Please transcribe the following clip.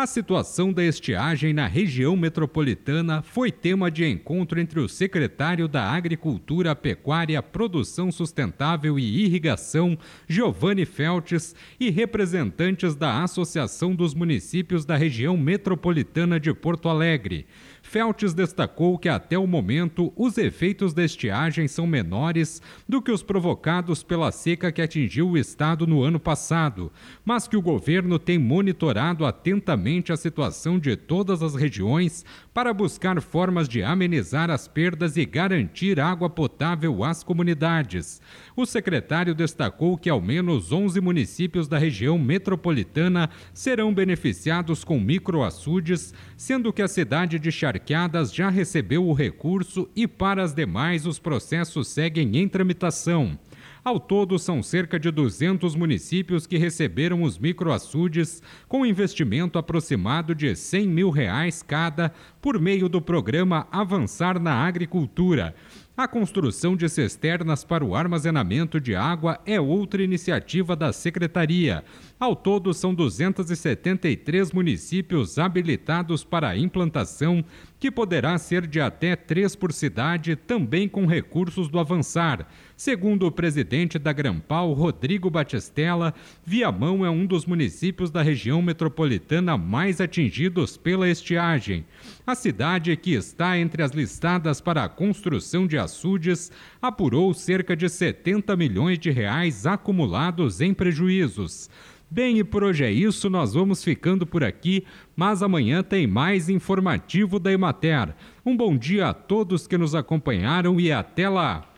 A situação da estiagem na região metropolitana foi tema de encontro entre o secretário da Agricultura, Pecuária, Produção Sustentável e Irrigação, Giovanni Feltes, e representantes da Associação dos Municípios da Região Metropolitana de Porto Alegre. Feltes destacou que até o momento os efeitos da estiagem são menores do que os provocados pela seca que atingiu o estado no ano passado, mas que o governo tem monitorado atentamente a situação de todas as regiões para buscar formas de amenizar as perdas e garantir água potável às comunidades. O secretário destacou que ao menos 11 municípios da região metropolitana serão beneficiados com microaçudes, sendo que a cidade de Charqueadas já recebeu o recurso e para as demais os processos seguem em tramitação. Ao todo, são cerca de 200 municípios que receberam os microaçudes, com investimento aproximado de 100 mil reais cada, por meio do programa Avançar na Agricultura. A construção de cisternas para o armazenamento de água é outra iniciativa da Secretaria. Ao todo, são 273 municípios habilitados para a implantação, que poderá ser de até três por cidade, também com recursos do Avançar. Segundo o presidente da Grampal, Rodrigo Batistella, Viamão é um dos municípios da região metropolitana mais atingidos pela estiagem. A cidade, que está entre as listadas para a construção de açudes, apurou cerca de 70 milhões de reais acumulados em prejuízos. Bem, e por hoje é isso, nós vamos ficando por aqui, mas amanhã tem mais informativo da Emater. Um bom dia a todos que nos acompanharam e até lá!